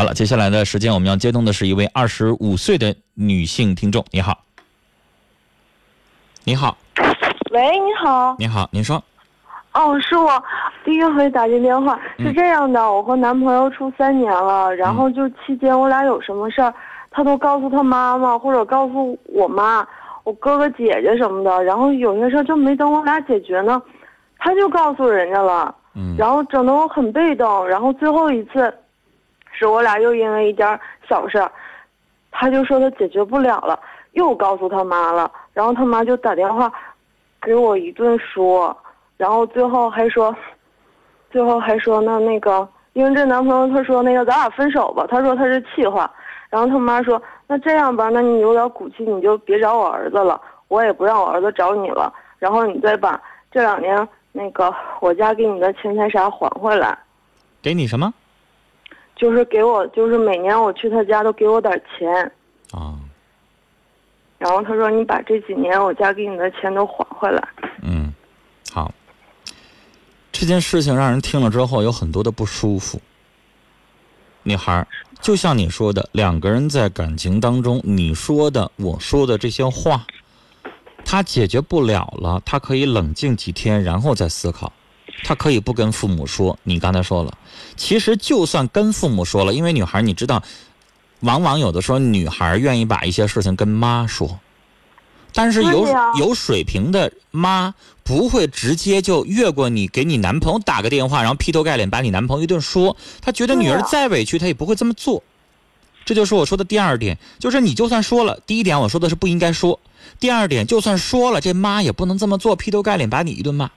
好了，接下来的时间我们要接通的是一位二十五岁的女性听众，你好。你好，喂，你好，你好，您说，哦，是我第一回打进电话。是这样的，我和男朋友处三年了，然后就期间我俩有什么事儿，他都告诉他妈妈或者告诉我妈、我哥哥姐姐什么的，然后有些事儿就没等我俩解决呢，他就告诉人家了，嗯然后整得我很被动。然后最后一次，是我俩又因为一点小事，他就说他解决不了了，又告诉他妈了，然后他妈就打电话给我一顿说，然后最后还说，最后还说那那个，因为这男朋友他说那个咱俩分手吧，他说他是气话，然后他妈说那这样吧，那你有点骨气，你就别找我儿子了，我也不让我儿子找你了，然后你再把这两年那个我家给你的钱财啥还回来。给你什么就是给我，就是每年我去他家都给我点钱，啊？然后他说你把这几年我家给你的钱都还回来。嗯，好。这件事情让人听了之后有很多的不舒服。女孩，就像你说的，两个人在感情当中，你说的、我说的这些话，他解决不了了，他可以冷静几天，然后再思考。他可以不跟父母说，你刚才说了，其实就算跟父母说了，因为女孩你知道，往往有的时候女孩愿意把一些事情跟妈说，但是有有水平的妈不会直接就越过你，给你男朋友打个电话，然后劈头盖脸把你男朋友一顿说，她觉得女儿再委屈，她也不会这么做。这就是我说的第二点，就是你就算说了，第一点我说的是不应该说，第二点就算说了，这妈也不能这么做，劈头盖脸把你一顿骂。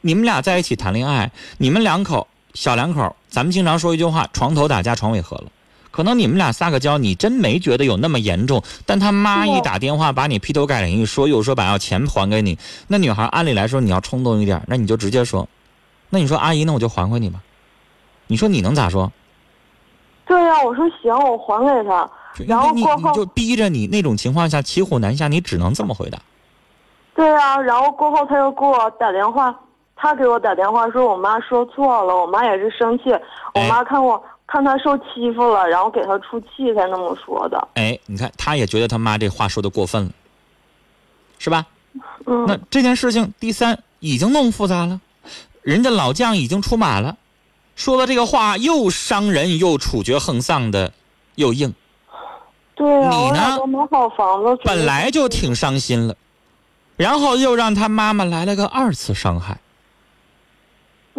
你们俩在一起谈恋爱，你们两口小两口，咱们经常说一句话：床头打架床尾和了。可能你们俩撒个娇，你真没觉得有那么严重，但他妈一打电话把你劈头盖脸一说，又说把要钱还给你，那女孩按理来说你要冲动一点，那你就直接说，那你说阿姨，那我就还回你吧。你说你能咋说？对呀、我说行，我还给他。然后你过后你就逼着你那种情况下骑虎难下，你只能这么回答。对呀、然后过后他又给我打电话，他给我打电话说我妈说错了，我妈也是生气，我妈看我看他受欺负了，然后给他出气才那么说的。哎，你看，他也觉得他妈这话说的过分了，是吧？嗯，那这件事情，第三已经弄复杂了，人家老将已经出马了，说的这个话又伤人又处决横丧的，又硬，对啊、你呢？我买好房子，本来就挺伤心了，然后又让他妈妈来了个二次伤害，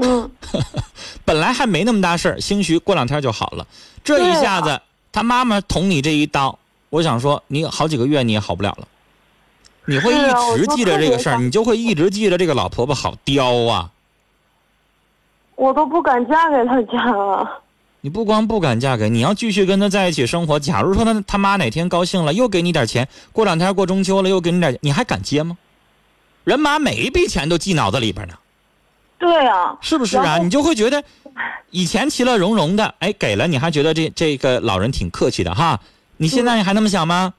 嗯，本来还没那么大事儿，兴许过两天就好了，这一下子他妈妈捅你这一刀，我想说你好几个月你也好不了了。你会一直记着这个事儿，你就会一直记着这个老婆婆好刁啊！我都不敢嫁给他家了。你不光不敢嫁给，你要继续跟他在一起生活。假如说他他妈哪天高兴了，又给你点钱，过两天过中秋了又给你点，你还敢接吗？人妈每一笔钱都记脑子里边呢，对啊、是不是啊？你就会觉得，以前其乐融融的，哎，给了你还觉得这这个老人挺客气的哈。你现在你还那么想吗？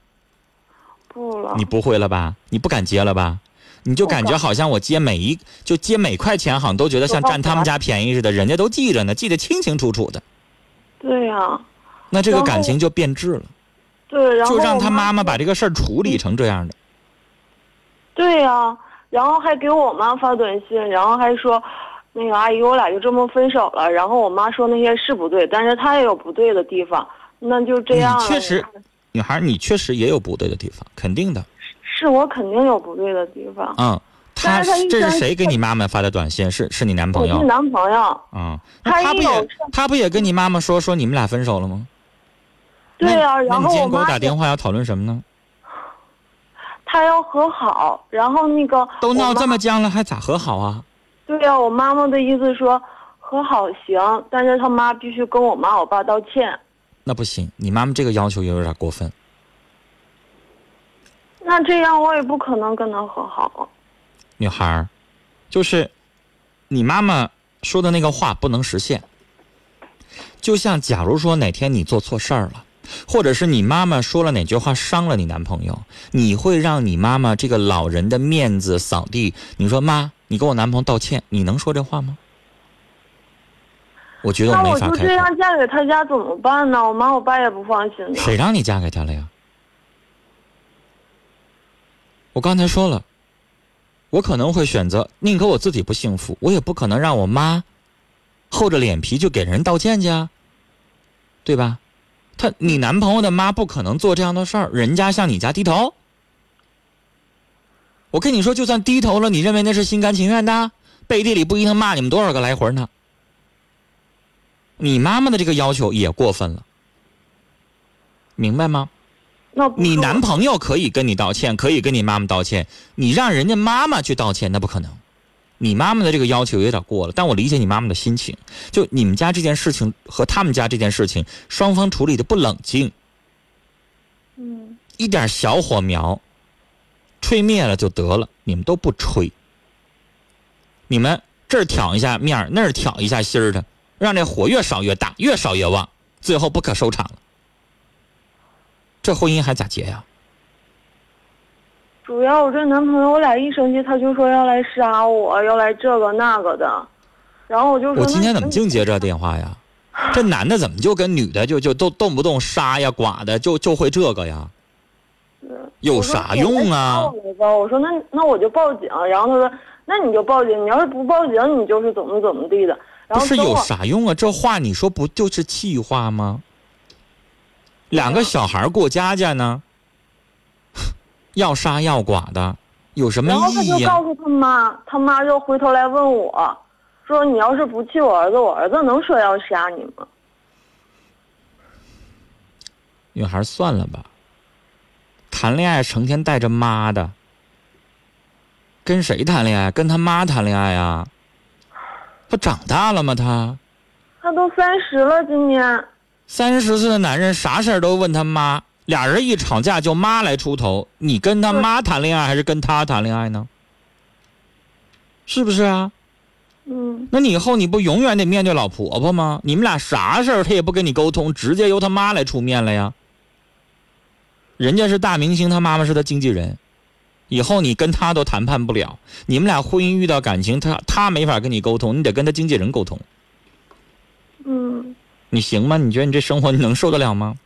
不了。你不会了吧？你不敢接了吧？你就感觉好像我接每一就接每块钱，好像都觉得像占他们家便宜似的，人家都记着呢，记得清清楚楚的。对呀、那这个感情就变质了，对，然后就让他妈妈把这个事儿处理成这样的。对呀、然后还给我妈发短信，然后还说，那个阿姨，我俩就这么分手了。然后我妈说那些是不对，但是她也有不对的地方，那就这样确实女孩，你确实也有不对的地方，肯定的。是我肯定有不对的地方。嗯，他他这是谁给你妈妈发的短信？是是你男朋友我是？男朋友，嗯，那他他不也一有事他不也跟你妈妈说说你们俩分手了吗？对呀、那然后你给我妈打电话要讨论什么呢？她要和好，然后那个都闹这么僵了，还咋和好啊？对呀、我妈妈的意思说和好行，但是他妈必须跟我妈我爸道歉。那不行，你妈妈这个要求也有点过分。那这样我也不可能跟他和好。女孩儿，就是你妈妈说的那个话不能实现。就像假如说哪天你做错事儿了，或者是你妈妈说了哪句话伤了你男朋友，你会让你妈妈这个老人的面子扫地。你说妈，你跟我男朋友道歉，你能说这话吗？我觉得我没法开口。我就这样嫁给他家怎么办呢？我妈我爸也不放心呢。谁让你嫁给他了呀？我刚才说了，我可能会选择宁可我自己不幸福，我也不可能让我妈厚着脸皮就给人道歉去啊，对吧？他你男朋友的妈不可能做这样的事儿，人家向你家低头。我跟你说，就算低头了，你认为那是心甘情愿的？背地里不一定骂你们多少个来回呢。你妈妈的这个要求也过分了，明白吗？那不你男朋友可以跟你道歉，可以跟你妈妈道歉，你让人家妈妈去道歉，那不可能。你妈妈的这个要求有点过了，但我理解你妈妈的心情。就你们家这件事情和他们家这件事情，双方处理的不冷静，嗯一点小火苗，吹灭了就得了，你们都不吹。你们这儿挑一下面儿，那儿挑一下心儿的，让这火越烧越大，越烧越旺，最后不可收场了。这婚姻还咋结呀？主要我这男朋友，我俩一生气他就说要来杀我，要来这个那个的，然后我就说我今天怎么净接这电话呀？这男的怎么就跟女的就就都动不动杀呀剐的，就就会这个呀？有啥用啊？我说那那我就报警，然后他说那你就报警，你要是不报警，你就是怎么怎么地的。然不是有啥用啊？这话你说不就是气话吗？两个小孩过家家呢，要杀要剐的，有什么意义然后他？就告诉他妈，他妈就回头来问我，说你要是不气我儿子，我儿子能说要杀你吗？女孩算了吧，谈恋爱成天带着妈的，跟谁谈恋爱？跟他妈谈恋爱啊？不长大了吗？他他都三十了，今年。三十岁的男人啥事儿都问他妈，俩人一吵架就妈来出头。你跟他妈谈恋爱还是跟他谈恋爱呢？是不是啊？嗯，那你以后你不永远得面对老婆婆吗？你们俩啥事儿他也不跟你沟通，直接由他妈来出面了呀。人家是大明星，他妈妈是他经纪人，以后你跟他都谈判不了。你们俩婚姻遇到感情，他他没法跟你沟通，你得跟他经纪人沟通。嗯，你行吗？你觉得你这生活你能受得了吗？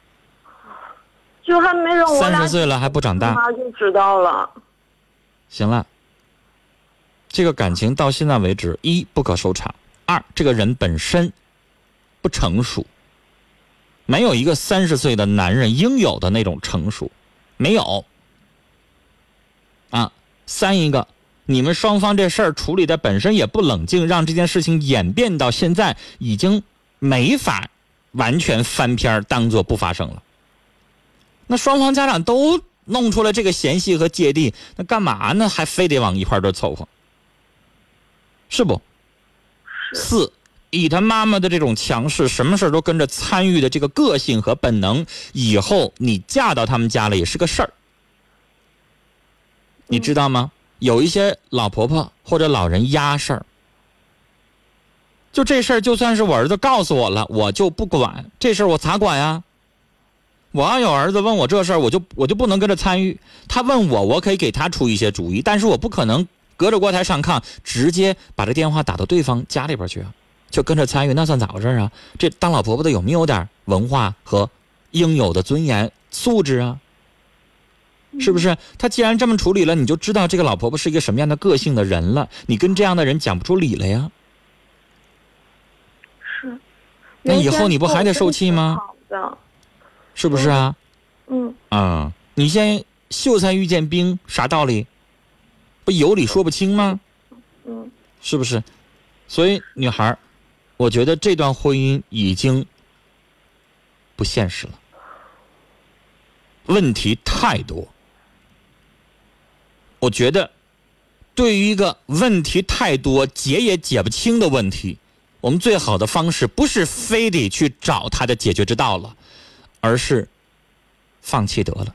就还没让我俩三十岁了还不长大，他妈就知道了。行了，这个感情到现在为止，一不可收场，二这个人本身不成熟，没有一个三十岁的男人应有的那种成熟，没有。啊，三一个，你们双方这事儿处理的本身也不冷静，让这件事情演变到现在已经没法完全翻篇儿当做不发生了。那双方家长都弄出来这个嫌隙和芥蒂，那干嘛呢？还非得往一块儿这儿凑合，是不？四，以他妈妈的这种强势，什么事儿都跟着参与的这个个性和本能，以后你嫁到他们家了也是个事儿，你知道吗？有一些老婆婆或者老人压事儿，就这事儿，就算是我儿子告诉我了，我就不管这事儿，我咋管呀？我要有儿子问我这事儿，我就我就不能跟着参与。他问我，我可以给他出一些主意，但是我不可能隔着锅台上炕，直接把这电话打到对方家里边去啊，就跟着参与，那算咋回事啊？这当老婆婆的有没有点文化和应有的尊严素质啊？是不是？他既然这么处理了，你就知道这个老婆婆是一个什么样的个性的人了。你跟这样的人讲不出理来呀。是。那以后你不还得受气吗好的，是不是啊？嗯，啊、你先秀才遇见兵，啥道理？不有理说不清吗？嗯，是不是？所以女孩儿，我觉得这段婚姻已经不现实了，问题太多。我觉得，对于一个问题太多、解也解不清的问题，我们最好的方式不是非得去找它的解决之道了，而是放弃得了。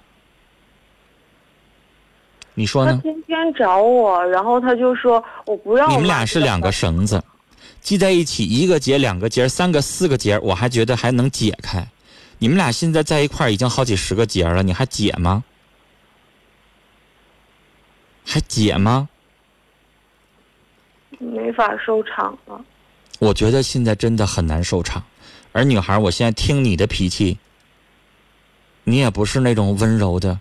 你说呢？他天天找我，然后他就说我不要。你们俩是两个绳子，系在一起，一个结、两个结、三个、四个结，我还觉得还能解开。你们俩现在在一块儿已经好几十个结了，你还解吗？还解吗？没法收场了。我觉得现在真的很难收场。而女孩，我现在听你的脾气，你也不是那种温柔的、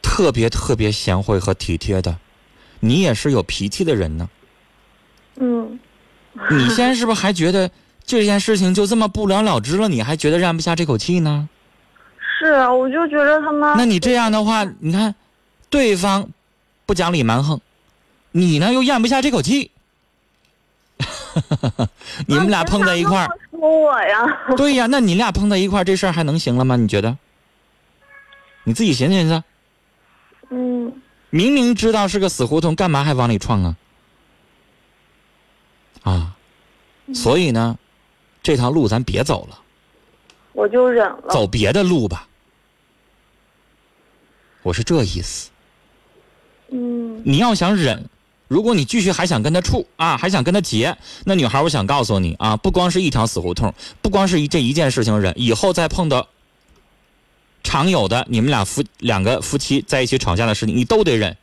特别特别贤惠和体贴的，你也是有脾气的人呢。嗯，你现在是不是还觉得这件事情就这么不了了之了？你还觉得咽不下这口气呢？是啊，我就觉得他妈。那你这样的话，你看，对方不讲理蛮横，你呢又咽不下这口气。你们俩碰在一块儿，说我呀？对呀，那你俩碰在一块儿，这事儿还能行了吗？你觉得？你自己寻思寻思。嗯。明明知道是个死胡同，干嘛还往里撞啊？啊，所以呢，这条路咱别走了。我就忍了。走别的路吧。我是这意思。嗯。你要想忍。如果你继续还想跟他处啊，还想跟他结，那女孩，我想告诉你啊，不光是一条死胡同，不光是一这一件事情忍，以后再碰到常有的你们俩夫两个夫妻在一起吵架的事情，你都得忍，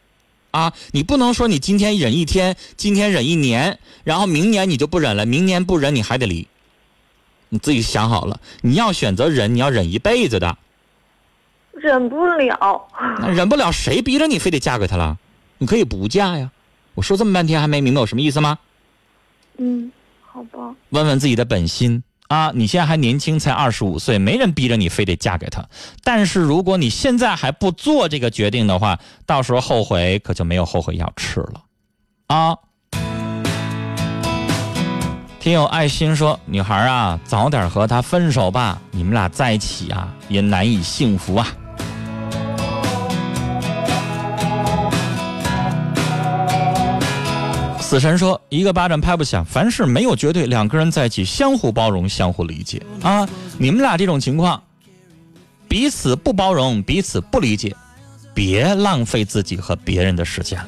啊，你不能说你今天忍一天，今天忍一年，然后明年你就不忍了，明年不忍你还得离，你自己想好了，你要选择忍，你要忍一辈子的，忍不了，那忍不了，谁逼着你非得嫁给他了？你可以不嫁呀。我说这么半天还没明白我什么意思吗？嗯，好吧。问问自己的本心啊！你现在还年轻，才二十五岁，没人逼着你非得嫁给他。但是如果你现在还不做这个决定的话，到时候后悔可就没有后悔药吃了啊！听友爱心说：“女孩啊，早点和他分手吧，你们俩在一起啊也难以幸福啊。”死神说：“一个巴掌拍不响，凡事没有绝对，两个人在一起相互包容、相互理解啊！你们俩这种情况，彼此不包容、彼此不理解，别浪费自己和别人的时间了。”